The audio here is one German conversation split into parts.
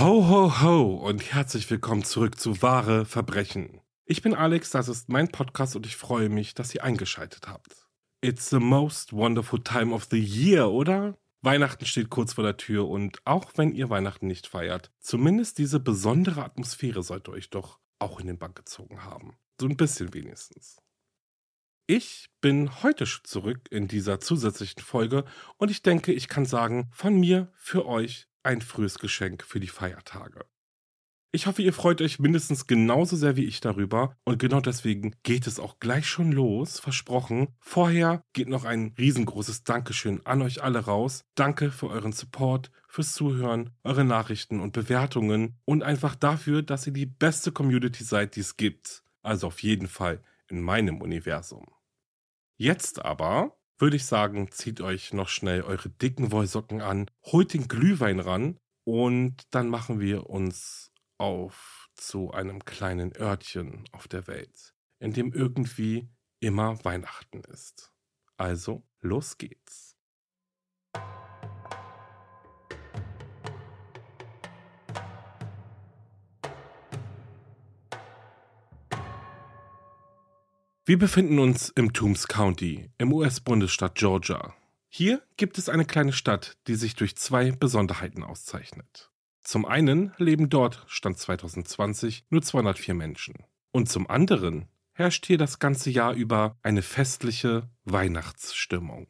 Ho, ho, ho und herzlich willkommen zurück zu Wahre Verbrechen. Ich bin Alex, das ist mein Podcast und ich freue mich, dass ihr eingeschaltet habt. It's the most wonderful time of the year, oder? Weihnachten steht kurz vor der Tür und auch wenn ihr Weihnachten nicht feiert, zumindest diese besondere Atmosphäre sollte euch doch auch in den Bank gezogen haben. So ein bisschen wenigstens. Ich bin heute zurück in dieser zusätzlichen Folge und ich denke, ich kann sagen, von mir für euch ein frühes Geschenk für die Feiertage. Ich hoffe, ihr freut euch mindestens genauso sehr wie ich darüber und genau deswegen geht es auch gleich schon los, versprochen. Vorher geht noch ein riesengroßes Dankeschön an euch alle raus. Danke für euren Support, fürs Zuhören, eure Nachrichten und Bewertungen und einfach dafür, dass ihr die beste Community seid, die es gibt. Also auf jeden Fall in meinem Universum. Jetzt aber würde ich sagen, zieht euch noch schnell eure dicken Wollsocken an, holt den Glühwein ran und dann machen wir uns auf zu einem kleinen Örtchen auf der Welt, in dem irgendwie immer Weihnachten ist. Also, los geht's. Wir befinden uns im Toombs County im US-Bundesstaat Georgia. Hier gibt es eine kleine Stadt, die sich durch zwei Besonderheiten auszeichnet. Zum einen leben dort, Stand 2020, nur 204 Menschen. Und zum anderen herrscht hier das ganze Jahr über eine festliche Weihnachtsstimmung.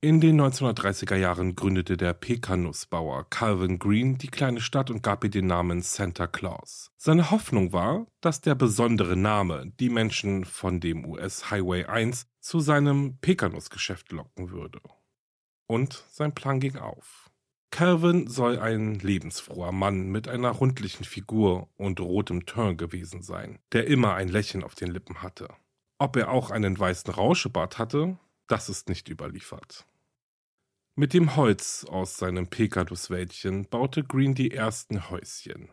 In den 1930er Jahren gründete der Pekanussbauer Calvin Green die kleine Stadt und gab ihr den Namen Santa Claus. Seine Hoffnung war, dass der besondere Name die Menschen von dem US Highway 1 zu seinem Pekanussgeschäft locken würde. Und sein Plan ging auf. Calvin soll ein lebensfroher Mann mit einer rundlichen Figur und rotem Teint gewesen sein, der immer ein Lächeln auf den Lippen hatte. Ob er auch einen weißen Rauschebart hatte, das ist nicht überliefert. Mit dem Holz aus seinem Pekaduswäldchen baute Green die ersten Häuschen.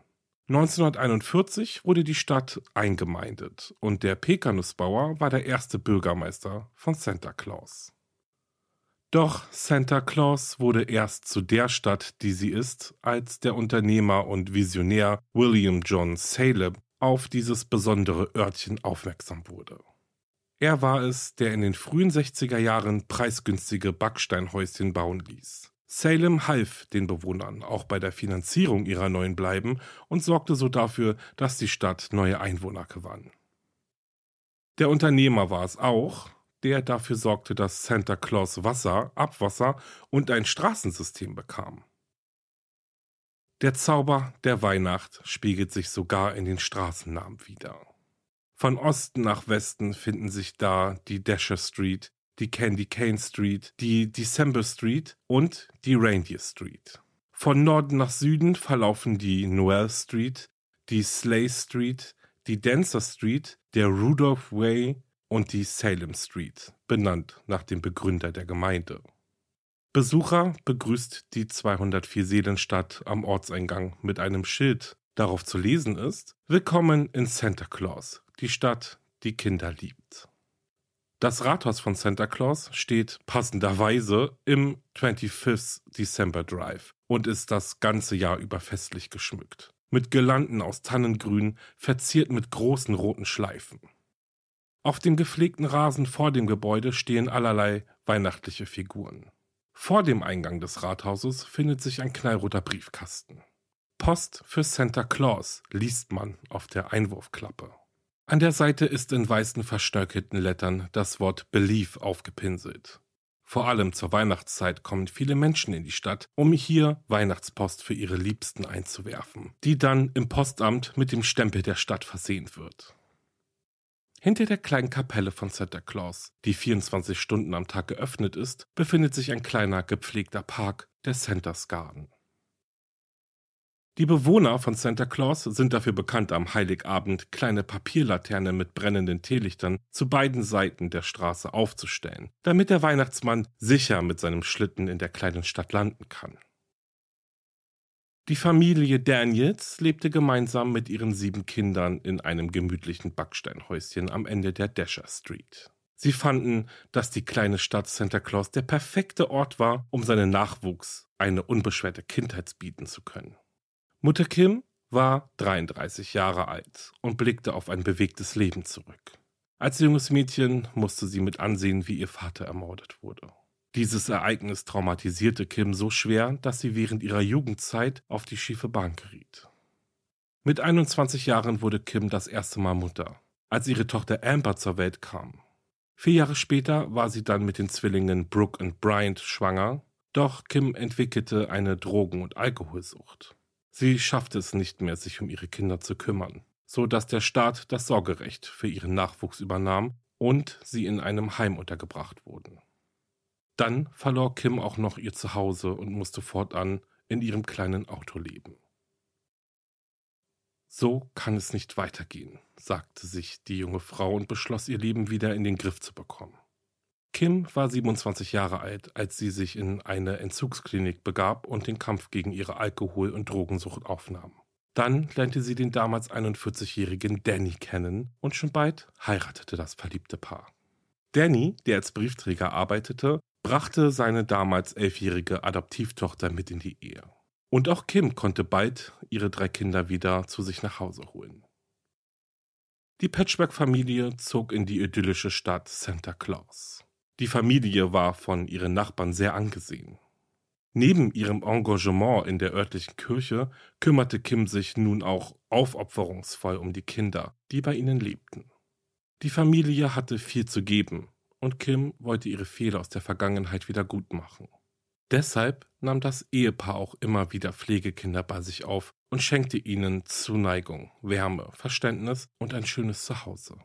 1941 wurde die Stadt eingemeindet und der Pekanussbauer war der erste Bürgermeister von Santa Claus. Doch Santa Claus wurde erst zu der Stadt, die sie ist, als der Unternehmer und Visionär William John Salem auf dieses besondere Örtchen aufmerksam wurde. Er war es, der in den frühen 60er Jahren preisgünstige Backsteinhäuschen bauen ließ. Salem half den Bewohnern auch bei der Finanzierung ihrer neuen Bleiben und sorgte so dafür, dass die Stadt neue Einwohner gewann. Der Unternehmer war es auch, der dafür sorgte, dass Santa Claus Wasser, Abwasser und ein Straßensystem bekam. Der Zauber der Weihnacht spiegelt sich sogar in den Straßennamen wider. Von Osten nach Westen finden sich da die Dasher Street, die Candy Cane Street, die December Street und die Reindeer Street. Von Norden nach Süden verlaufen die Noel Street, die Sleigh Street, die Dancer Street, der Rudolph Way und die Salem Street, benannt nach dem Begründer der Gemeinde. Besucher begrüßt die 204 Seelenstadt am Ortseingang mit einem Schild. Darauf zu lesen ist: Willkommen in Santa Claus, die Stadt, die Kinder liebt. Das Rathaus von Santa Claus steht passenderweise im 25th December Drive und ist das ganze Jahr über festlich geschmückt. Mit Girlanden aus Tannengrün, verziert mit großen roten Schleifen. Auf dem gepflegten Rasen vor dem Gebäude stehen allerlei weihnachtliche Figuren. Vor dem Eingang des Rathauses findet sich ein knallroter Briefkasten. Post für Santa Claus liest man auf der Einwurfklappe. An der Seite ist in weißen verschnörkelten Lettern das Wort Belief aufgepinselt. Vor allem zur Weihnachtszeit kommen viele Menschen in die Stadt, um hier Weihnachtspost für ihre Liebsten einzuwerfen, die dann im Postamt mit dem Stempel der Stadt versehen wird. Hinter der kleinen Kapelle von Santa Claus, die 24 Stunden am Tag geöffnet ist, befindet sich ein kleiner gepflegter Park, der Santa's Garden. Die Bewohner von Santa Claus sind dafür bekannt, am Heiligabend kleine Papierlaternen mit brennenden Teelichtern zu beiden Seiten der Straße aufzustellen, damit der Weihnachtsmann sicher mit seinem Schlitten in der kleinen Stadt landen kann. Die Familie Daniels lebte gemeinsam mit ihren sieben Kindern in einem gemütlichen Backsteinhäuschen am Ende der Dasher Street. Sie fanden, dass die kleine Stadt Santa Claus der perfekte Ort war, um seinen Nachwuchs eine unbeschwerte Kindheit bieten zu können. Mutter Kim war 33 Jahre alt und blickte auf ein bewegtes Leben zurück. Als junges Mädchen musste sie mit ansehen, wie ihr Vater ermordet wurde. Dieses Ereignis traumatisierte Kim so schwer, dass sie während ihrer Jugendzeit auf die schiefe Bahn geriet. Mit 21 Jahren wurde Kim das erste Mal Mutter, als ihre Tochter Amber zur Welt kam. Vier Jahre später war sie dann mit den Zwillingen Brooke und Bryant schwanger, doch Kim entwickelte eine Drogen- und Alkoholsucht. Sie schaffte es nicht mehr, sich um ihre Kinder zu kümmern, so dass der Staat das Sorgerecht für ihren Nachwuchs übernahm und sie in einem Heim untergebracht wurden. Dann verlor Kim auch noch ihr Zuhause und musste fortan in ihrem kleinen Auto leben. So kann es nicht weitergehen, sagte sich die junge Frau und beschloss, ihr Leben wieder in den Griff zu bekommen. Kim war 27 Jahre alt, als sie sich in eine Entzugsklinik begab und den Kampf gegen ihre Alkohol- und Drogensucht aufnahm. Dann lernte sie den damals 41-jährigen Danny kennen und schon bald heiratete das verliebte Paar. Danny, der als Briefträger arbeitete, brachte seine damals elfjährige Adoptivtochter mit in die Ehe. Und auch Kim konnte bald ihre drei Kinder wieder zu sich nach Hause holen. Die Patchwork-Familie zog in die idyllische Stadt Santa Claus. Die Familie war von ihren Nachbarn sehr angesehen. Neben ihrem Engagement in der örtlichen Kirche kümmerte Kim sich nun auch aufopferungsvoll um die Kinder, die bei ihnen lebten. Die Familie hatte viel zu geben und Kim wollte ihre Fehler aus der Vergangenheit wieder gut machen. Deshalb nahm das Ehepaar auch immer wieder Pflegekinder bei sich auf und schenkte ihnen Zuneigung, Wärme, Verständnis und ein schönes Zuhause.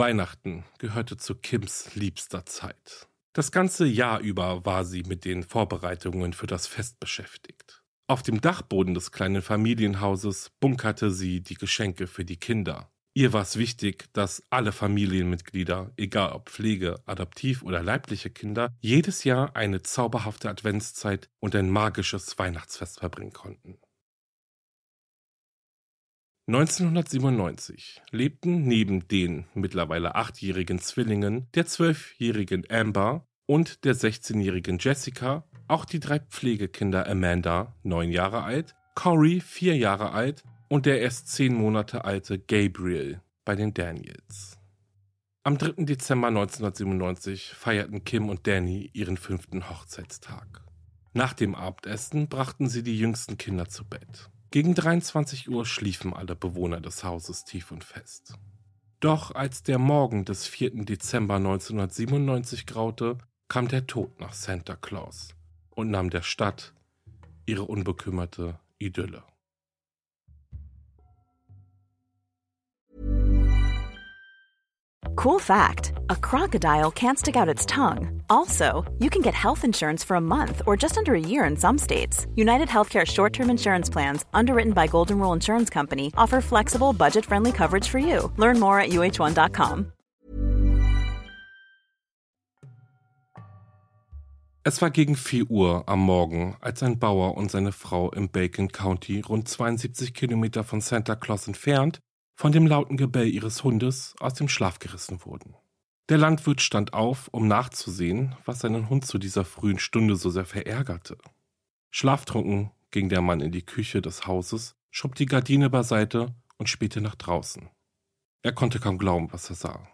Weihnachten gehörte zu Kims liebster Zeit. Das ganze Jahr über war sie mit den Vorbereitungen für das Fest beschäftigt. Auf dem Dachboden des kleinen Familienhauses bunkerte sie die Geschenke für die Kinder. Ihr war es wichtig, dass alle Familienmitglieder, egal ob Pflege, Adoptiv oder leibliche Kinder, jedes Jahr eine zauberhafte Adventszeit und ein magisches Weihnachtsfest verbringen konnten. 1997 lebten neben den mittlerweile achtjährigen Zwillingen, der zwölfjährigen Amber und der 16-jährigen Jessica auch die drei Pflegekinder Amanda, neun Jahre alt, Corey, vier Jahre alt und der erst zehn Monate alte Gabriel bei den Daniels. Am 3. Dezember 1997 feierten Kim und Danny ihren fünften Hochzeitstag. Nach dem Abendessen brachten sie die jüngsten Kinder zu Bett. Gegen 23 Uhr schliefen alle Bewohner des Hauses tief und fest. Doch als der Morgen des 4. Dezember 1997 graute, kam der Tod nach Santa Claus und nahm der Stadt ihre unbekümmerte Idylle. Cool fact a crocodile can't stick out its tongue. Also, you can get health insurance for a month or just under a year in some states. United Healthcare short term insurance plans, underwritten by Golden Rule Insurance Company, offer flexible, budget friendly coverage for you. Learn more at uh1.com. Es war gegen 4 Uhr am Morgen, als ein Bauer und seine Frau im Bacon County, rund 72 Kilometer von Santa Claus entfernt, von dem lauten Gebell ihres Hundes aus dem Schlaf gerissen wurden. Der Landwirt stand auf, um nachzusehen, was seinen Hund zu dieser frühen Stunde so sehr verärgerte. Schlaftrunken ging der Mann in die Küche des Hauses, schob die Gardine beiseite und spähte nach draußen. Er konnte kaum glauben, was er sah.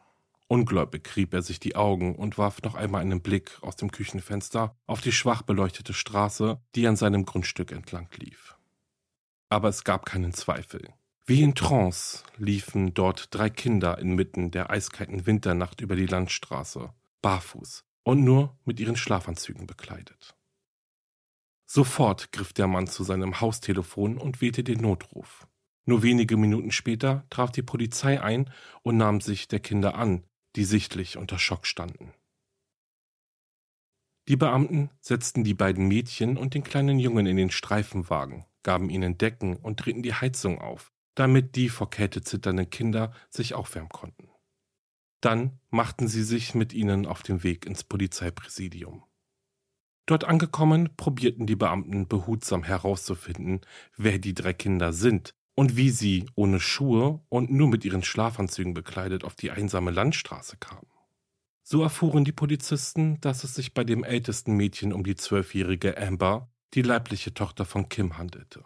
Ungläubig rieb er sich die Augen und warf noch einmal einen Blick aus dem Küchenfenster auf die schwach beleuchtete Straße, die an seinem Grundstück entlang lief. Aber es gab keinen Zweifel. Wie in Trance liefen dort drei Kinder inmitten der eiskalten Winternacht über die Landstraße, barfuß und nur mit ihren Schlafanzügen bekleidet. Sofort griff der Mann zu seinem Haustelefon und wählte den Notruf. Nur wenige Minuten später traf die Polizei ein und nahm sich der Kinder an, die sichtlich unter Schock standen. Die Beamten setzten die beiden Mädchen und den kleinen Jungen in den Streifenwagen, gaben ihnen Decken und drehten die Heizung auf, damit die vor Kälte zitternden Kinder sich aufwärmen konnten. Dann machten sie sich mit ihnen auf den Weg ins Polizeipräsidium. Dort angekommen, probierten die Beamten behutsam herauszufinden, wer die drei Kinder sind und wie sie ohne Schuhe und nur mit ihren Schlafanzügen bekleidet auf die einsame Landstraße kamen. So erfuhren die Polizisten, dass es sich bei dem ältesten Mädchen um die zwölfjährige Amber, die leibliche Tochter von Kim, handelte.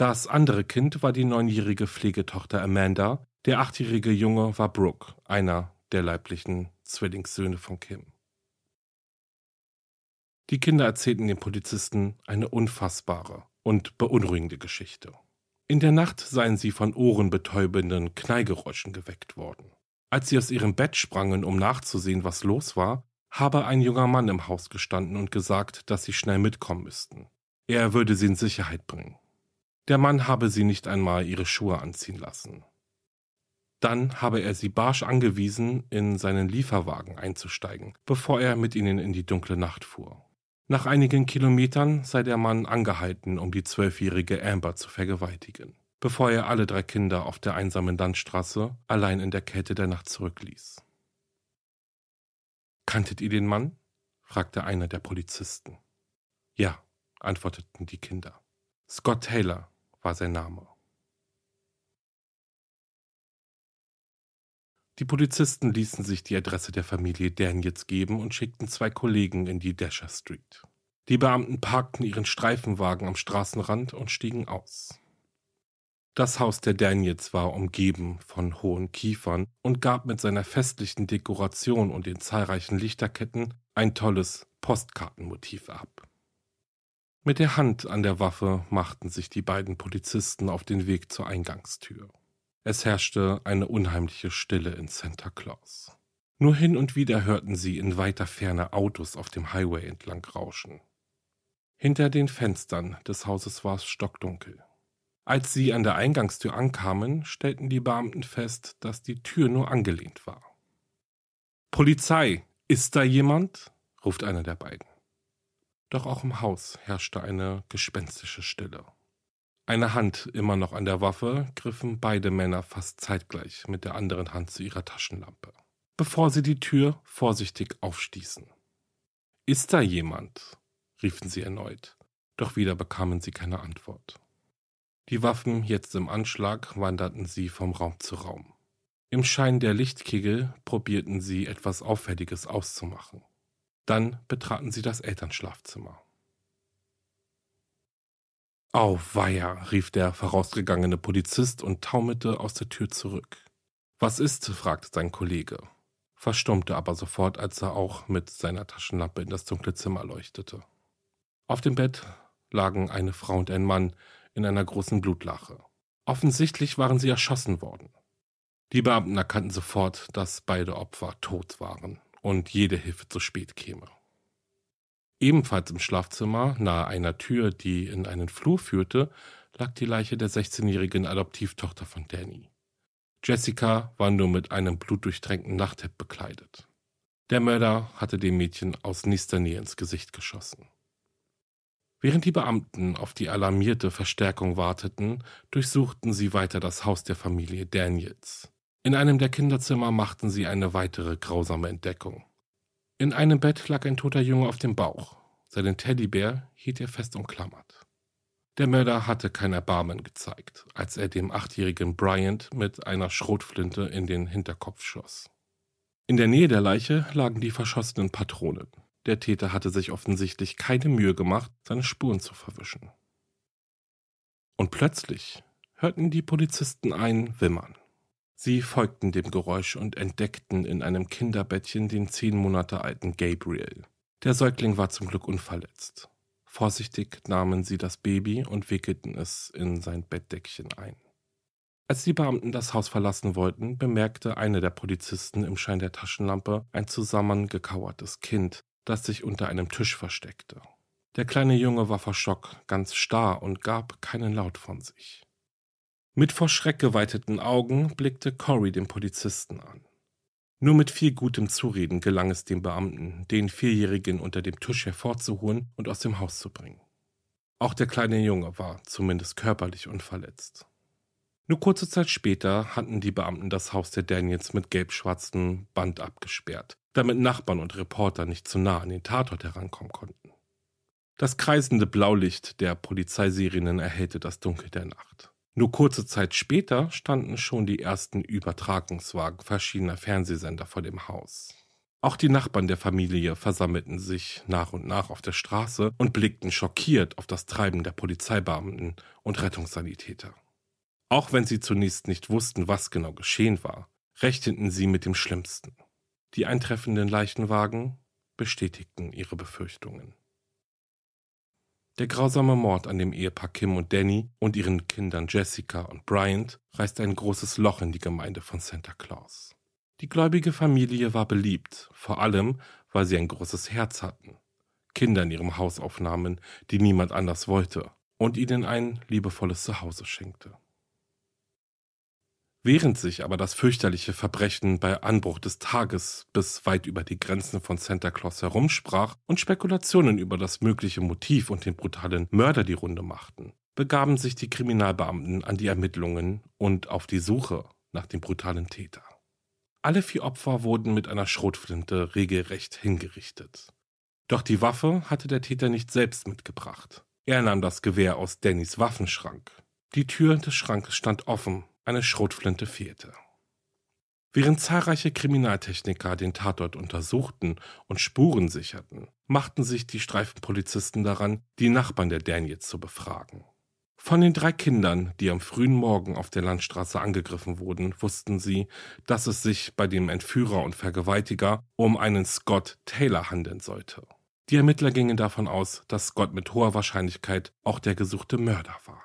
Das andere Kind war die neunjährige Pflegetochter Amanda, der achtjährige Junge war Brooke, einer der leiblichen Zwillingssöhne von Kim. Die Kinder erzählten den Polizisten eine unfassbare und beunruhigende Geschichte. In der Nacht seien sie von ohrenbetäubenden Knallgeräuschen geweckt worden. Als sie aus ihrem Bett sprangen, um nachzusehen, was los war, habe ein junger Mann im Haus gestanden und gesagt, dass sie schnell mitkommen müssten. Er würde sie in Sicherheit bringen. Der Mann habe sie nicht einmal ihre Schuhe anziehen lassen. Dann habe er sie barsch angewiesen, in seinen Lieferwagen einzusteigen, bevor er mit ihnen in die dunkle Nacht fuhr. Nach einigen Kilometern sei der Mann angehalten, um die zwölfjährige Amber zu vergewaltigen, bevor er alle drei Kinder auf der einsamen Landstraße allein in der Kälte der Nacht zurückließ. Kanntet ihr den Mann? fragte einer der Polizisten. Ja, antworteten die Kinder. Scott Taylor war sein Name. Die Polizisten ließen sich die Adresse der Familie Daniels geben und schickten zwei Kollegen in die Dasher Street. Die Beamten parkten ihren Streifenwagen am Straßenrand und stiegen aus. Das Haus der Daniels war umgeben von hohen Kiefern und gab mit seiner festlichen Dekoration und den zahlreichen Lichterketten ein tolles Postkartenmotiv ab. Mit der Hand an der Waffe machten sich die beiden Polizisten auf den Weg zur Eingangstür. Es herrschte eine unheimliche Stille in Santa Claus. Nur hin und wieder hörten sie in weiter Ferne Autos auf dem Highway entlang rauschen. Hinter den Fenstern des Hauses war es stockdunkel. Als sie an der Eingangstür ankamen, stellten die Beamten fest, dass die Tür nur angelehnt war. Polizei, ist da jemand? ruft einer der beiden. Doch auch im Haus herrschte eine gespenstische Stille. Eine Hand immer noch an der Waffe, griffen beide Männer fast zeitgleich mit der anderen Hand zu ihrer Taschenlampe, bevor sie die Tür vorsichtig aufstießen. Ist da jemand? riefen sie erneut, doch wieder bekamen sie keine Antwort. Die Waffen jetzt im Anschlag wanderten sie vom Raum zu Raum. Im Schein der Lichtkegel probierten sie etwas Auffälliges auszumachen. Dann betraten sie das Elternschlafzimmer. Auweia, rief der vorausgegangene Polizist und taumelte aus der Tür zurück. Was ist? fragte sein Kollege, verstummte aber sofort, als er auch mit seiner Taschenlampe in das dunkle Zimmer leuchtete. Auf dem Bett lagen eine Frau und ein Mann in einer großen Blutlache. Offensichtlich waren sie erschossen worden. Die Beamten erkannten sofort, dass beide Opfer tot waren und jede Hilfe zu spät käme. Ebenfalls im Schlafzimmer, nahe einer Tür, die in einen Flur führte, lag die Leiche der 16-jährigen Adoptivtochter von Danny. Jessica war nur mit einem blutdurchtränkten Nachthemd bekleidet. Der Mörder hatte dem Mädchen aus nächster Nähe ins Gesicht geschossen. Während die Beamten auf die alarmierte Verstärkung warteten, durchsuchten sie weiter das Haus der Familie Daniels. In einem der Kinderzimmer machten sie eine weitere grausame Entdeckung. In einem Bett lag ein toter Junge auf dem Bauch. Seinen Teddybär hielt er fest umklammert. Der Mörder hatte kein Erbarmen gezeigt, als er dem achtjährigen Bryant mit einer Schrotflinte in den Hinterkopf schoss. In der Nähe der Leiche lagen die verschossenen Patronen. Der Täter hatte sich offensichtlich keine Mühe gemacht, seine Spuren zu verwischen. Und plötzlich hörten die Polizisten ein Wimmern. Sie folgten dem Geräusch und entdeckten in einem Kinderbettchen den zehn Monate alten Gabriel. Der Säugling war zum Glück unverletzt. Vorsichtig nahmen sie das Baby und wickelten es in sein Bettdeckchen ein. Als die Beamten das Haus verlassen wollten, bemerkte einer der Polizisten im Schein der Taschenlampe ein zusammengekauertes Kind, das sich unter einem Tisch versteckte. Der kleine Junge war vor Schock ganz starr und gab keinen Laut von sich. Mit vor Schreck geweiteten Augen blickte Cory den Polizisten an. Nur mit viel gutem Zureden gelang es dem Beamten, den Vierjährigen unter dem Tisch hervorzuholen und aus dem Haus zu bringen. Auch der kleine Junge war zumindest körperlich unverletzt. Nur kurze Zeit später hatten die Beamten das Haus der Daniels mit gelb-schwarzem Band abgesperrt, damit Nachbarn und Reporter nicht zu nah an den Tatort herankommen konnten. Das kreisende Blaulicht der Polizeisirenen erhellte das Dunkel der Nacht. Nur kurze Zeit später standen schon die ersten Übertragungswagen verschiedener Fernsehsender vor dem Haus. Auch die Nachbarn der Familie versammelten sich nach und nach auf der Straße und blickten schockiert auf das Treiben der Polizeibeamten und Rettungssanitäter. Auch wenn sie zunächst nicht wussten, was genau geschehen war, rechneten sie mit dem Schlimmsten. Die eintreffenden Leichenwagen bestätigten ihre Befürchtungen. Der grausame Mord an dem Ehepaar Kim und Danny und ihren Kindern Jessica und Bryant reißt ein großes Loch in die Gemeinde von Santa Claus. Die gläubige Familie war beliebt, vor allem, weil sie ein großes Herz hatten, Kinder in ihrem Haus aufnahmen, die niemand anders wollte, und ihnen ein liebevolles Zuhause schenkte. Während sich aber das fürchterliche Verbrechen bei Anbruch des Tages bis weit über die Grenzen von Santa Claus herumsprach und Spekulationen über das mögliche Motiv und den brutalen Mörder die Runde machten, begaben sich die Kriminalbeamten an die Ermittlungen und auf die Suche nach dem brutalen Täter. Alle vier Opfer wurden mit einer Schrotflinte regelrecht hingerichtet. Doch die Waffe hatte der Täter nicht selbst mitgebracht. Er nahm das Gewehr aus Dannys Waffenschrank. Die Tür des Schrankes stand offen eine Schrotflinte fehlte. Während zahlreiche Kriminaltechniker den Tatort untersuchten und Spuren sicherten, machten sich die Streifenpolizisten daran, die Nachbarn der Daniels zu befragen. Von den drei Kindern, die am frühen Morgen auf der Landstraße angegriffen wurden, wussten sie, dass es sich bei dem Entführer und Vergewaltiger um einen Scott Taylor handeln sollte. Die Ermittler gingen davon aus, dass Scott mit hoher Wahrscheinlichkeit auch der gesuchte Mörder war.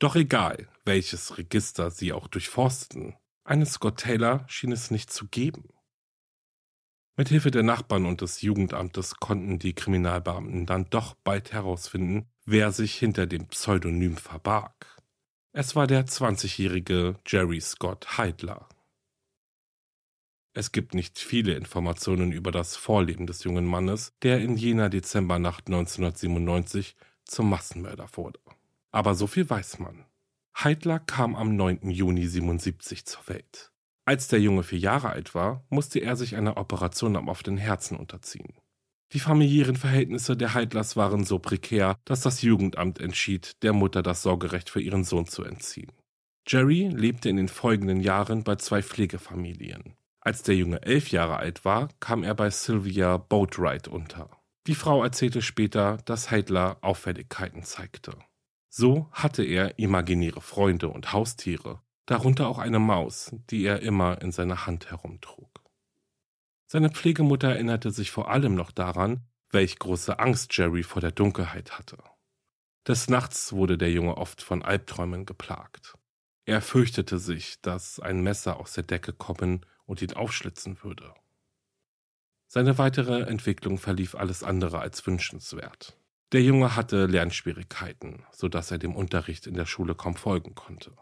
Doch egal, welches Register sie auch durchforsteten, einen Scott Taylor schien es nicht zu geben. Mithilfe der Nachbarn und des Jugendamtes konnten die Kriminalbeamten dann doch bald herausfinden, wer sich hinter dem Pseudonym verbarg. Es war der 20-jährige Jerry Scott Heidler. Es gibt nicht viele Informationen über das Vorleben des jungen Mannes, der in jener Dezembernacht 1997 zum Massenmörder wurde. Aber so viel weiß man. Heidler kam am 9. Juni 77 zur Welt. Als der Junge vier Jahre alt war, musste er sich einer Operation am offenen Herzen unterziehen. Die familiären Verhältnisse der Heidlers waren so prekär, dass das Jugendamt entschied, der Mutter das Sorgerecht für ihren Sohn zu entziehen. Jerry lebte in den folgenden Jahren bei zwei Pflegefamilien. Als der Junge elf Jahre alt war, kam er bei Sylvia Boatwright unter. Die Frau erzählte später, dass Heidler Auffälligkeiten zeigte. So hatte er imaginäre Freunde und Haustiere, darunter auch eine Maus, die er immer in seiner Hand herumtrug. Seine Pflegemutter erinnerte sich vor allem noch daran, welch große Angst Jerry vor der Dunkelheit hatte. Des Nachts wurde der Junge oft von Albträumen geplagt. Er fürchtete sich, dass ein Messer aus der Decke kommen und ihn aufschlitzen würde. Seine weitere Entwicklung verlief alles andere als wünschenswert. Der Junge hatte Lernschwierigkeiten, so dass er dem Unterricht in der Schule kaum folgen konnte.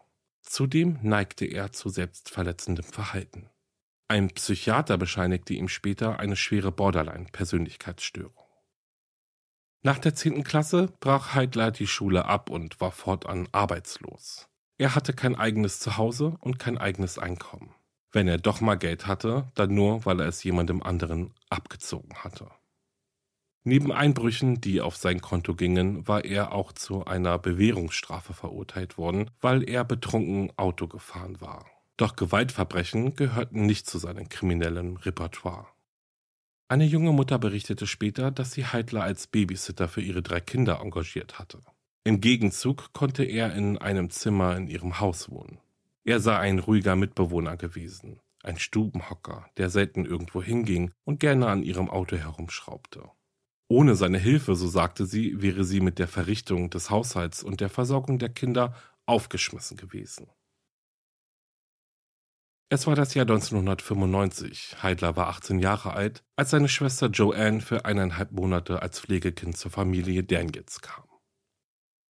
Zudem neigte er zu selbstverletzendem Verhalten. Ein Psychiater bescheinigte ihm später eine schwere Borderline-Persönlichkeitsstörung. Nach der 10. Klasse brach Heidler die Schule ab und war fortan arbeitslos. Er hatte kein eigenes Zuhause und kein eigenes Einkommen. Wenn er doch mal Geld hatte, dann nur, weil er es jemandem anderen abgezogen hatte. Neben Einbrüchen, die auf sein Konto gingen, war er auch zu einer Bewährungsstrafe verurteilt worden, weil er betrunken Auto gefahren war. Doch Gewaltverbrechen gehörten nicht zu seinem kriminellen Repertoire. Eine junge Mutter berichtete später, dass sie Heidler als Babysitter für ihre drei Kinder engagiert hatte. Im Gegenzug konnte er in einem Zimmer in ihrem Haus wohnen. Er sei ein ruhiger Mitbewohner gewesen, ein Stubenhocker, der selten irgendwo hinging und gerne an ihrem Auto herumschraubte. Ohne seine Hilfe, so sagte sie, wäre sie mit der Verrichtung des Haushalts und der Versorgung der Kinder aufgeschmissen gewesen. Es war das Jahr 1995. Heidler war 18 Jahre alt, als seine Schwester Joanne für eineinhalb Monate als Pflegekind zur Familie Daniels kam.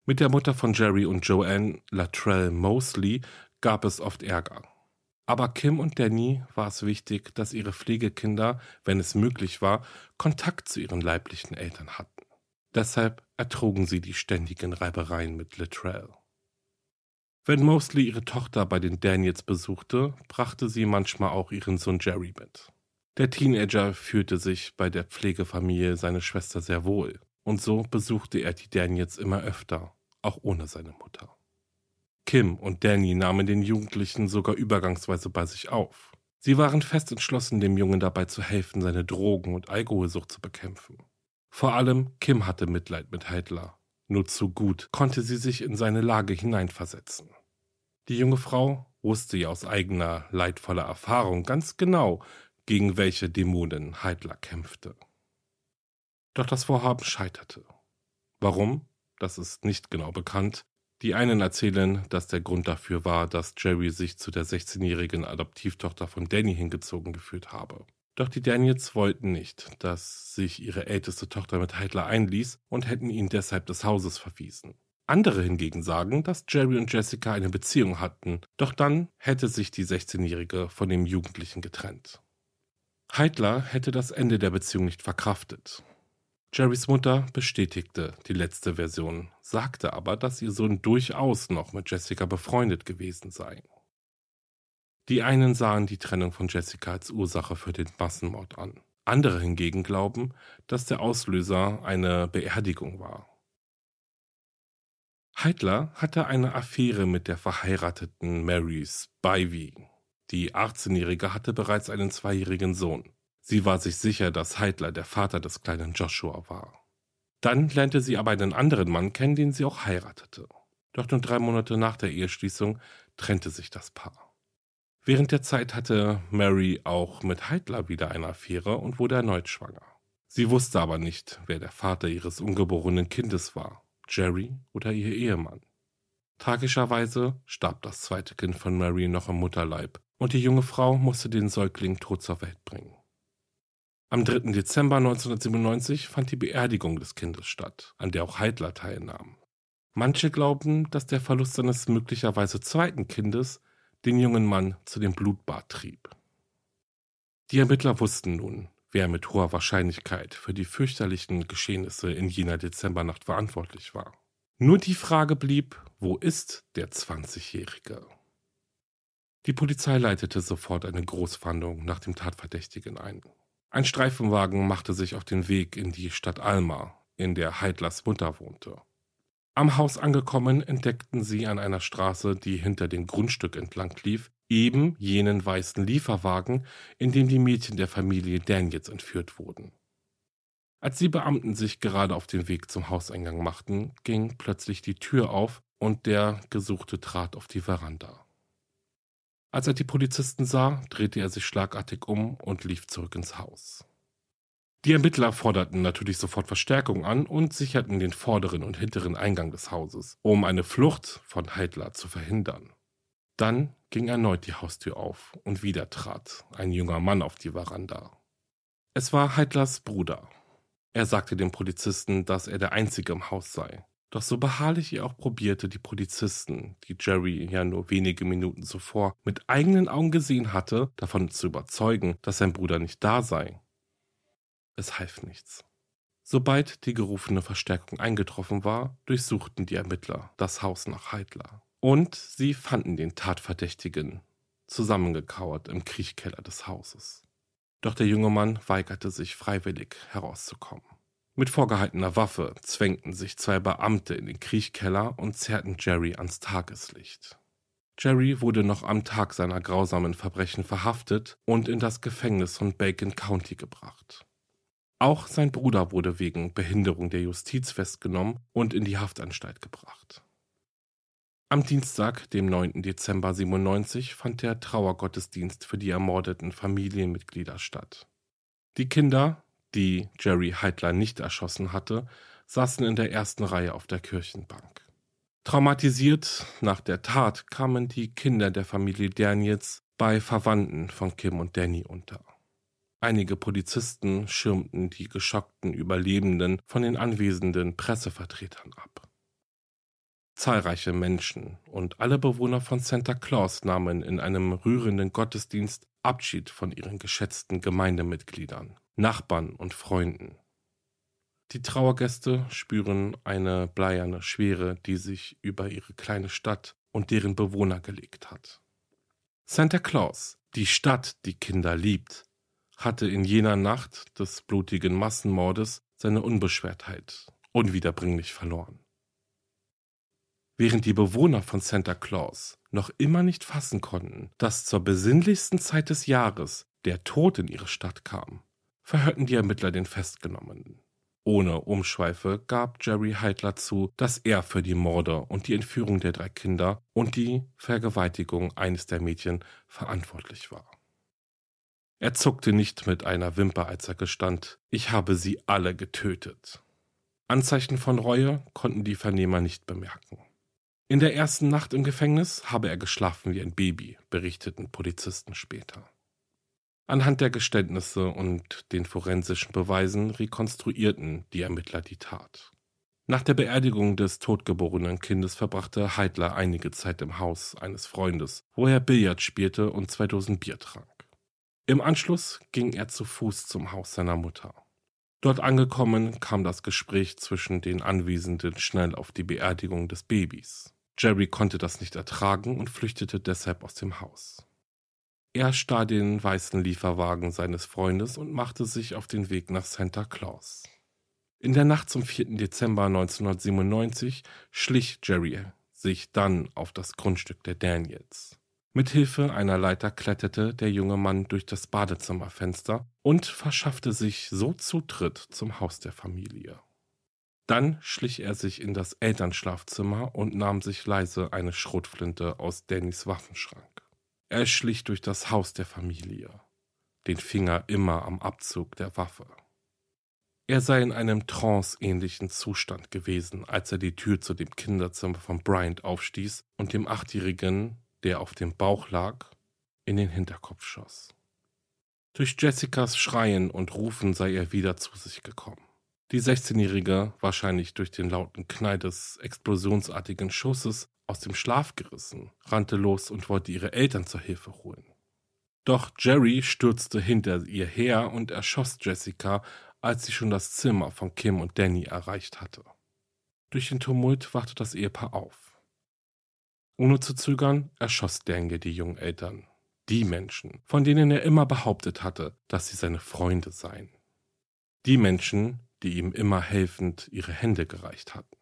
Mit der Mutter von Jerry und Joanne, Latrell Mosley, gab es oft Ärger. Aber Kim und Danny war es wichtig, dass ihre Pflegekinder, wenn es möglich war, Kontakt zu ihren leiblichen Eltern hatten. Deshalb ertrugen sie die ständigen Reibereien mit Latrell. Wenn Mosley ihre Tochter bei den Daniels besuchte, brachte sie manchmal auch ihren Sohn Jerry mit. Der Teenager fühlte sich bei der Pflegefamilie seiner Schwester sehr wohl, und so besuchte er die Daniels immer öfter, auch ohne seine Mutter. Kim und Danny nahmen den Jugendlichen sogar übergangsweise bei sich auf. Sie waren fest entschlossen, dem Jungen dabei zu helfen, seine Drogen- und Alkoholsucht zu bekämpfen. Vor allem Kim hatte Mitleid mit Heidler. Nur zu gut konnte sie sich in seine Lage hineinversetzen. Die junge Frau wusste ja aus eigener leidvoller Erfahrung ganz genau, gegen welche Dämonen Heidler kämpfte. Doch das Vorhaben scheiterte. Warum? Das ist nicht genau bekannt. Die einen erzählen, dass der Grund dafür war, dass Jerry sich zu der 16-jährigen Adoptivtochter von Danny hingezogen gefühlt habe. Doch die Daniels wollten nicht, dass sich ihre älteste Tochter mit Heidler einließ und hätten ihn deshalb des Hauses verwiesen. Andere hingegen sagen, dass Jerry und Jessica eine Beziehung hatten, doch dann hätte sich die 16-Jährige von dem Jugendlichen getrennt. Heidler hätte das Ende der Beziehung nicht verkraftet. Jerrys Mutter bestätigte die letzte Version, sagte aber, dass ihr Sohn durchaus noch mit Jessica befreundet gewesen sei. Die einen sahen die Trennung von Jessica als Ursache für den Massenmord an. Andere hingegen glauben, dass der Auslöser eine Beerdigung war. Heidler hatte eine Affäre mit der verheirateten Mary Spivey. Die 18-Jährige hatte bereits einen zweijährigen Sohn. Sie war sich sicher, dass Heidler der Vater des kleinen Joshua war. Dann lernte sie aber einen anderen Mann kennen, den sie auch heiratete. Doch nur drei Monate nach der Eheschließung trennte sich das Paar. Während der Zeit hatte Mary auch mit Heidler wieder eine Affäre und wurde erneut schwanger. Sie wusste aber nicht, wer der Vater ihres ungeborenen Kindes war. Jerry oder ihr Ehemann. Tragischerweise starb das zweite Kind von Mary noch im Mutterleib und die junge Frau musste den Säugling tot zur Welt bringen. Am 3. Dezember 1997 fand die Beerdigung des Kindes statt, an der auch Heidler teilnahm. Manche glauben, dass der Verlust seines möglicherweise zweiten Kindes den jungen Mann zu dem Blutbad trieb. Die Ermittler wussten nun, wer mit hoher Wahrscheinlichkeit für die fürchterlichen Geschehnisse in jener Dezembernacht verantwortlich war. Nur die Frage blieb, wo ist der 20-Jährige? Die Polizei leitete sofort eine Großfahndung nach dem Tatverdächtigen ein. Ein Streifenwagen machte sich auf den Weg in die Stadt Alma, in der Heidlers Mutter wohnte. Am Haus angekommen entdeckten sie an einer Straße, die hinter dem Grundstück entlang lief, eben jenen weißen Lieferwagen, in dem die Mädchen der Familie Daniels entführt wurden. Als die Beamten sich gerade auf den Weg zum Hauseingang machten, ging plötzlich die Tür auf und der Gesuchte trat auf die Veranda. Als er die Polizisten sah, drehte er sich schlagartig um und lief zurück ins Haus. Die Ermittler forderten natürlich sofort Verstärkung an und sicherten den vorderen und hinteren Eingang des Hauses, um eine Flucht von Heidler zu verhindern. Dann ging erneut die Haustür auf und wieder trat ein junger Mann auf die Veranda. Es war Heidlers Bruder. Er sagte dem Polizisten, dass er der Einzige im Haus sei. Doch so beharrlich er auch probierte, die Polizisten, die Jerry ja nur wenige Minuten zuvor mit eigenen Augen gesehen hatte, davon zu überzeugen, dass sein Bruder nicht da sei. Es half nichts. Sobald die gerufene Verstärkung eingetroffen war, durchsuchten die Ermittler das Haus nach Heidler. Und sie fanden den Tatverdächtigen zusammengekauert im Kriechkeller des Hauses. Doch der junge Mann weigerte sich freiwillig herauszukommen. Mit vorgehaltener Waffe zwängten sich zwei Beamte in den Kriechkeller und zerrten Jerry ans Tageslicht. Jerry wurde noch am Tag seiner grausamen Verbrechen verhaftet und in das Gefängnis von Bacon County gebracht. Auch sein Bruder wurde wegen Behinderung der Justiz festgenommen und in die Haftanstalt gebracht. Am Dienstag, dem 9. Dezember 97, fand der Trauergottesdienst für die ermordeten Familienmitglieder statt. Die Kinder, die Jerry Heitler nicht erschossen hatte, saßen in der ersten Reihe auf der Kirchenbank. Traumatisiert nach der Tat kamen die Kinder der Familie Daniels bei Verwandten von Kim und Danny unter. Einige Polizisten schirmten die geschockten Überlebenden von den anwesenden Pressevertretern ab. Zahlreiche Menschen und alle Bewohner von Santa Claus nahmen in einem rührenden Gottesdienst Abschied von ihren geschätzten Gemeindemitgliedern, Nachbarn und Freunden. Die Trauergäste spüren eine bleierne Schwere, die sich über ihre kleine Stadt und deren Bewohner gelegt hat. Santa Claus, die Stadt, die Kinder liebt, hatte in jener Nacht des blutigen Massenmordes seine Unbeschwertheit unwiederbringlich verloren. Während die Bewohner von Santa Claus noch immer nicht fassen konnten, dass zur besinnlichsten Zeit des Jahres der Tod in ihre Stadt kam, verhörten die Ermittler den Festgenommenen. Ohne Umschweife gab Jerry Heidler zu, dass er für die Morde und die Entführung der drei Kinder und die Vergewaltigung eines der Mädchen verantwortlich war. Er zuckte nicht mit einer Wimper, als er gestand, ich habe sie alle getötet. Anzeichen von Reue konnten die Vernehmer nicht bemerken. In der ersten Nacht im Gefängnis habe er geschlafen wie ein Baby, berichteten Polizisten später. Anhand der Geständnisse und den forensischen Beweisen rekonstruierten die Ermittler die Tat. Nach der Beerdigung des totgeborenen Kindes verbrachte Heidler einige Zeit im Haus eines Freundes, wo er Billard spielte und zwei Dosen Bier trank. Im Anschluss ging er zu Fuß zum Haus seiner Mutter. Dort angekommen kam das Gespräch zwischen den Anwesenden schnell auf die Beerdigung des Babys. Jerry konnte das nicht ertragen und flüchtete deshalb aus dem Haus. Er starr den weißen Lieferwagen seines Freundes und machte sich auf den Weg nach Santa Claus. In der Nacht zum 4. Dezember 1997 schlich Jerry sich dann auf das Grundstück der Daniels. Mit Hilfe einer Leiter kletterte der junge Mann durch das Badezimmerfenster und verschaffte sich so Zutritt zum Haus der Familie. Dann schlich er sich in das Elternschlafzimmer und nahm sich leise eine Schrotflinte aus Dannys Waffenschrank. Er schlich durch das Haus der Familie, den Finger immer am Abzug der Waffe. Er sei in einem tranceähnlichen Zustand gewesen, als er die Tür zu dem Kinderzimmer von Bryant aufstieß und dem Achtjährigen, der auf dem Bauch lag, in den Hinterkopf schoss. Durch Jessicas Schreien und Rufen sei er wieder zu sich gekommen. Die 16-Jährige, wahrscheinlich durch den lauten Knall des explosionsartigen Schusses, aus dem Schlaf gerissen, rannte los und wollte ihre Eltern zur Hilfe holen. Doch Jerry stürzte hinter ihr her und erschoss Jessica, als sie schon das Zimmer von Kim und Danny erreicht hatte. Durch den Tumult wachte das Ehepaar auf. Ohne zu zögern erschoss Daniel die jungen Eltern, die Menschen, von denen er immer behauptet hatte, dass sie seine Freunde seien. Die Menschen, die ihm immer helfend ihre Hände gereicht hatten.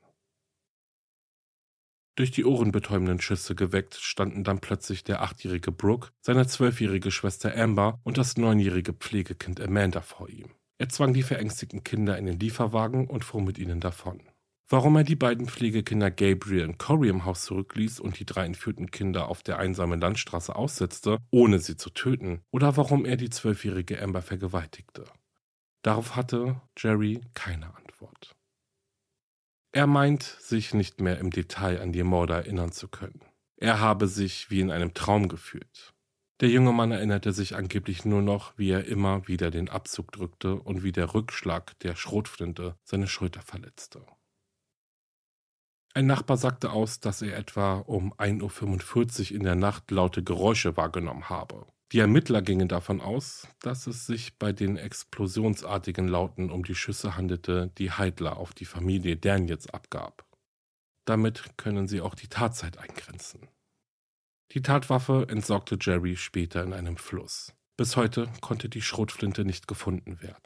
Durch die ohrenbetäubenden Schüsse geweckt, standen dann plötzlich der achtjährige Brooke, seine zwölfjährige Schwester Amber und das neunjährige Pflegekind Amanda vor ihm. Er zwang die verängstigten Kinder in den Lieferwagen und fuhr mit ihnen davon. Warum er die beiden Pflegekinder Gabriel und Corey im Haus zurückließ und die drei entführten Kinder auf der einsamen Landstraße aussetzte, ohne sie zu töten, oder warum er die zwölfjährige Amber vergewaltigte. Darauf hatte Jerry keine Antwort. Er meint, sich nicht mehr im Detail an die Morde erinnern zu können. Er habe sich wie in einem Traum gefühlt. Der junge Mann erinnerte sich angeblich nur noch, wie er immer wieder den Abzug drückte und wie der Rückschlag der Schrotflinte seine Schulter verletzte. Ein Nachbar sagte aus, dass er etwa um 1.45 Uhr in der Nacht laute Geräusche wahrgenommen habe. Die Ermittler gingen davon aus, dass es sich bei den explosionsartigen Lauten um die Schüsse handelte, die Heidler auf die Familie Daniels abgab. Damit können sie auch die Tatzeit eingrenzen. Die Tatwaffe entsorgte Jerry später in einem Fluss. Bis heute konnte die Schrotflinte nicht gefunden werden.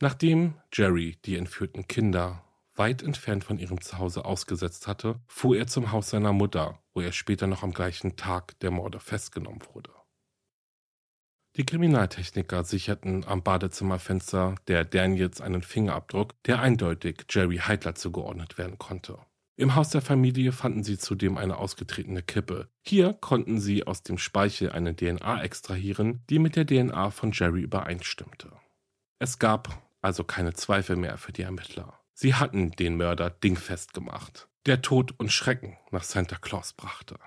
Nachdem Jerry die entführten Kinder weit entfernt von ihrem Zuhause ausgesetzt hatte, fuhr er zum Haus seiner Mutter, wo er später noch am gleichen Tag der Morde festgenommen wurde. Die Kriminaltechniker sicherten am Badezimmerfenster der Daniels einen Fingerabdruck, der eindeutig Jerry Heidler zugeordnet werden konnte. Im Haus der Familie fanden sie zudem eine ausgetretene Kippe. Hier konnten sie aus dem Speichel eine DNA extrahieren, die mit der DNA von Jerry übereinstimmte. Es gab also keine Zweifel mehr für die Ermittler. Sie hatten den Mörder dingfest gemacht, der Tod und Schrecken nach Santa Claus brachte.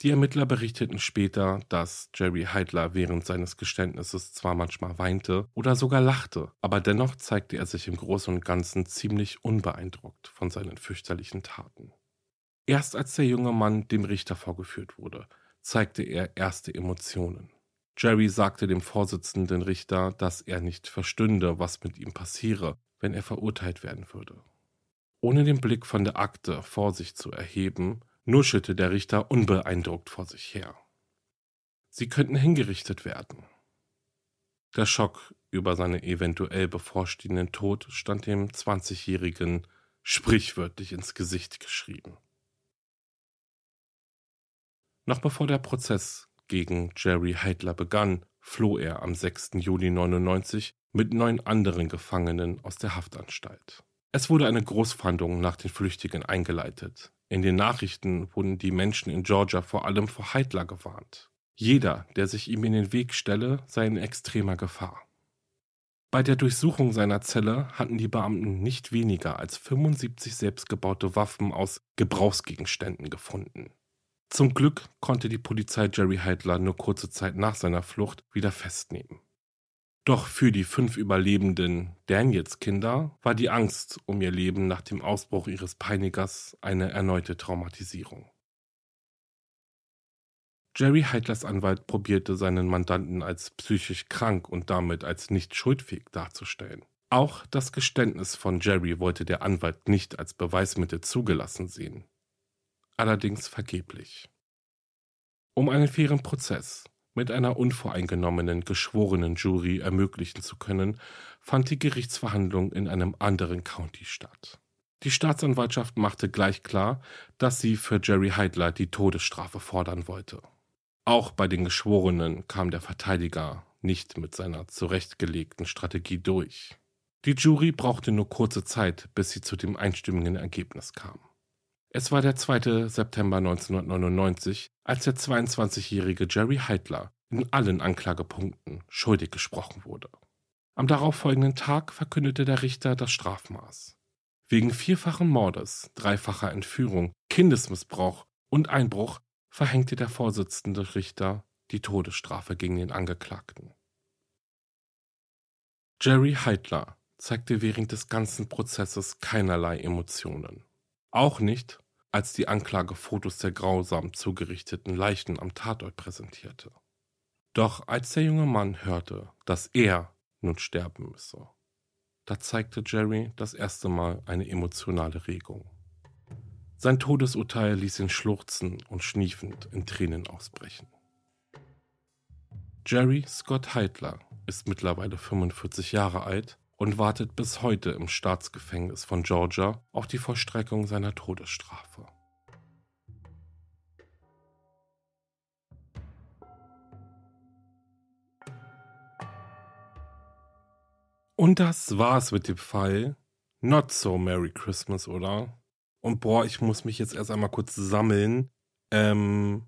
Die Ermittler berichteten später, dass Jerry Heidler während seines Geständnisses zwar manchmal weinte oder sogar lachte, aber dennoch zeigte er sich im Großen und Ganzen ziemlich unbeeindruckt von seinen fürchterlichen Taten. Erst als der junge Mann dem Richter vorgeführt wurde, zeigte er erste Emotionen. Jerry sagte dem Vorsitzenden Richter, dass er nicht verstünde, was mit ihm passiere, wenn er verurteilt werden würde. Ohne den Blick von der Akte vor sich zu erheben, nuschelte der Richter unbeeindruckt vor sich her. Sie könnten hingerichtet werden. Der Schock über seinen eventuell bevorstehenden Tod stand dem 20-Jährigen sprichwörtlich ins Gesicht geschrieben. Noch bevor der Prozess gegen Jerry Heidler begann, floh er am 6. Juli 99 mit neun anderen Gefangenen aus der Haftanstalt. Es wurde eine Großfahndung nach den Flüchtigen eingeleitet. In den Nachrichten wurden die Menschen in Georgia vor allem vor Heidler gewarnt. Jeder, der sich ihm in den Weg stelle, sei in extremer Gefahr. Bei der Durchsuchung seiner Zelle hatten die Beamten nicht weniger als 75 selbstgebaute Waffen aus Gebrauchsgegenständen gefunden. Zum Glück konnte die Polizei Jerry Heidler nur kurze Zeit nach seiner Flucht wieder festnehmen. Doch für die fünf überlebenden Daniels-Kinder war die Angst um ihr Leben nach dem Ausbruch ihres Peinigers eine erneute Traumatisierung. Jerry Heidlers Anwalt probierte seinen Mandanten als psychisch krank und damit als nicht schuldfähig darzustellen. Auch das Geständnis von Jerry wollte der Anwalt nicht als Beweismittel zugelassen sehen. Allerdings vergeblich. Um einen fairen Prozess mit einer unvoreingenommenen geschworenen Jury ermöglichen zu können, fand die Gerichtsverhandlung in einem anderen County statt. Die Staatsanwaltschaft machte gleich klar, dass sie für Jerry Heidler die Todesstrafe fordern wollte. Auch bei den Geschworenen kam der Verteidiger nicht mit seiner zurechtgelegten Strategie durch. Die Jury brauchte nur kurze Zeit, bis sie zu dem einstimmigen Ergebnis kam. Es war der 2. September 1999, als der 22-jährige Jerry Heidler in allen Anklagepunkten schuldig gesprochen wurde. Am darauffolgenden Tag verkündete der Richter das Strafmaß. Wegen vierfachen Mordes, dreifacher Entführung, Kindesmissbrauch und Einbruch verhängte der Vorsitzende Richter die Todesstrafe gegen den Angeklagten. Jerry Heidler zeigte während des ganzen Prozesses keinerlei Emotionen. Auch nicht, als die Anklage Fotos der grausam zugerichteten Leichen am Tatort präsentierte. Doch als der junge Mann hörte, dass er nun sterben müsse, da zeigte Jerry das erste Mal eine emotionale Regung. Sein Todesurteil ließ ihn schluchzen und schniefend in Tränen ausbrechen. Jerry Scott Heidler ist mittlerweile 45 Jahre alt und wartet bis heute im Staatsgefängnis von Georgia auf die Vollstreckung seiner Todesstrafe. Und das war's mit dem Fall. Not so Merry Christmas, oder? Und boah, ich muss mich jetzt erst einmal kurz sammeln. Ähm,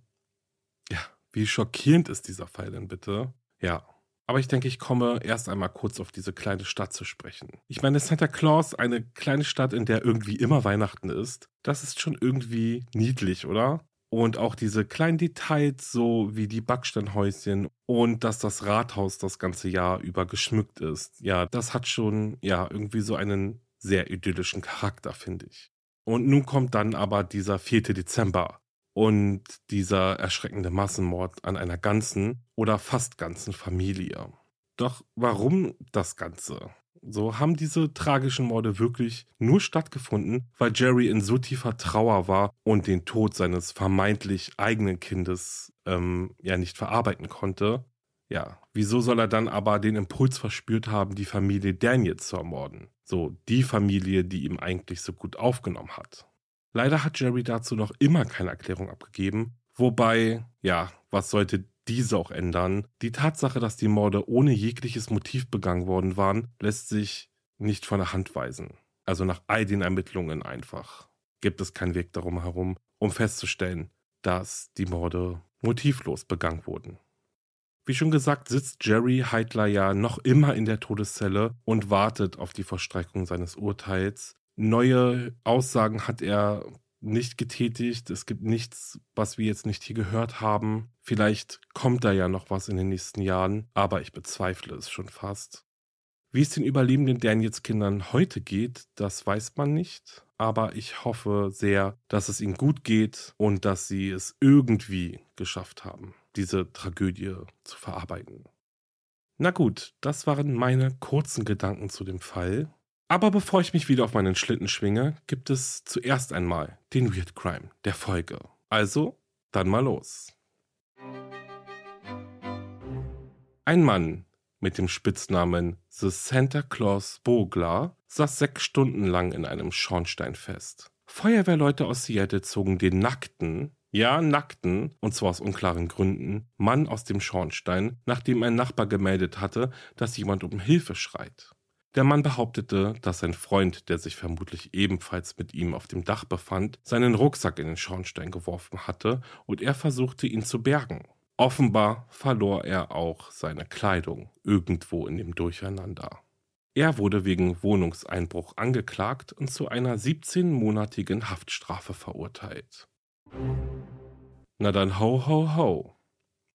ja, wie schockierend ist dieser Fall denn bitte? Ja, aber ich denke, ich komme erst einmal kurz auf diese kleine Stadt zu sprechen. Ich meine, Santa Claus, eine kleine Stadt, in der irgendwie immer Weihnachten ist, das ist schon irgendwie niedlich, oder? Und auch diese kleinen Details, so wie die Backsteinhäuschen und dass das Rathaus das ganze Jahr über geschmückt ist. Ja, das hat schon, ja, irgendwie so einen sehr idyllischen Charakter, finde ich. Und nun kommt dann aber dieser 4. Dezember und dieser erschreckende Massenmord an einer ganzen oder fast ganzen Familie. Doch warum das Ganze? So haben diese tragischen Morde wirklich nur stattgefunden, weil Jerry in so tiefer Trauer war und den Tod seines vermeintlich eigenen Kindes ähm, ja nicht verarbeiten konnte. Ja, wieso soll er dann aber den Impuls verspürt haben, die Familie Daniel zu ermorden? So die Familie, die ihm eigentlich so gut aufgenommen hat. Leider hat Jerry dazu noch immer keine Erklärung abgegeben, wobei, ja, was sollte diese auch ändern? Die Tatsache, dass die Morde ohne jegliches Motiv begangen worden waren, lässt sich nicht von der Hand weisen. Also nach all den Ermittlungen einfach gibt es keinen Weg darum herum, um festzustellen, dass die Morde motivlos begangen wurden. Wie schon gesagt, sitzt Jerry Heidler ja noch immer in der Todeszelle und wartet auf die Vollstreckung seines Urteils. Neue Aussagen hat er nicht getätigt. Es gibt nichts, was wir jetzt nicht hier gehört haben. Vielleicht kommt da ja noch was in den nächsten Jahren, aber ich bezweifle es schon fast. Wie es den überlebenden Daniels Kindern heute geht, das weiß man nicht, aber ich hoffe sehr, dass es ihnen gut geht und dass sie es irgendwie geschafft haben, diese Tragödie zu verarbeiten. Na gut, das waren meine kurzen Gedanken zu dem Fall. Aber bevor ich mich wieder auf meinen Schlitten schwinge, gibt es zuerst einmal den Weird Crime der Folge. Also, dann mal los. Ein Mann mit dem Spitznamen The Santa Claus Bogler saß sechs Stunden lang in einem Schornstein fest. Feuerwehrleute aus Seattle zogen den nackten, ja nackten, und zwar aus unklaren Gründen, Mann aus dem Schornstein, nachdem ein Nachbar gemeldet hatte, dass jemand um Hilfe schreit. Der Mann behauptete, dass sein Freund, der sich vermutlich ebenfalls mit ihm auf dem Dach befand, seinen Rucksack in den Schornstein geworfen hatte und er versuchte, ihn zu bergen. Offenbar verlor er auch seine Kleidung irgendwo in dem Durcheinander. Er wurde wegen Wohnungseinbruch angeklagt und zu einer 17-monatigen Haftstrafe verurteilt. Na dann ho ho ho.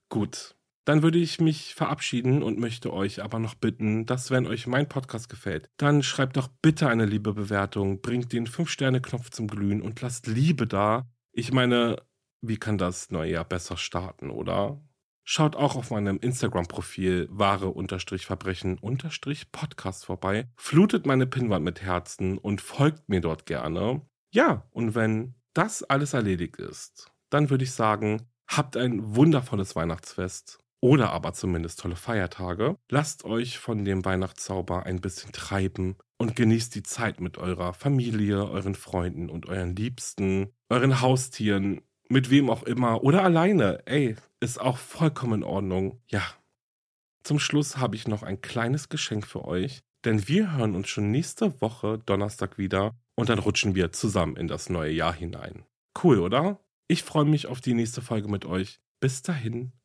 Gut, dann würde ich mich verabschieden und möchte euch aber noch bitten, dass wenn euch mein Podcast gefällt, dann schreibt doch bitte eine liebe Bewertung, bringt den 5-Sterne-Knopf zum Glühen und lasst Liebe da. Ich meine, wie kann das neue Jahr besser starten, oder? Schaut auch auf meinem Instagram-Profil wahre-verbrechen-podcast vorbei, flutet meine Pinnwand mit Herzen und folgt mir dort gerne. Ja, und wenn das alles erledigt ist, dann würde ich sagen, habt ein wundervolles Weihnachtsfest oder aber zumindest tolle Feiertage. Lasst euch von dem Weihnachtszauber ein bisschen treiben und genießt die Zeit mit eurer Familie, euren Freunden und euren Liebsten, euren Haustieren, mit wem auch immer oder alleine. Ey, ist auch vollkommen in Ordnung. Ja. Zum Schluss habe ich noch ein kleines Geschenk für euch, denn wir hören uns schon nächste Woche Donnerstag wieder und dann rutschen wir zusammen in das neue Jahr hinein. Cool, oder? Ich freue mich auf die nächste Folge mit euch. Bis dahin,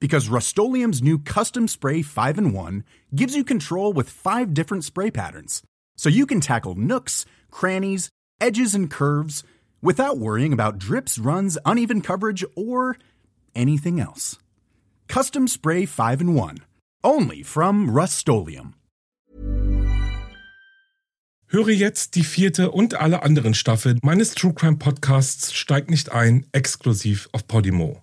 Because Rust new Custom Spray 5 in 1 gives you control with five different spray patterns. So you can tackle nooks, crannies, edges, and curves without worrying about drips, runs, uneven coverage, or anything else. Custom Spray 5 in 1. Only from Rust Höre jetzt die vierte und alle anderen Staffeln meines True Crime Podcasts Steigt nicht ein, exklusiv auf Podimo.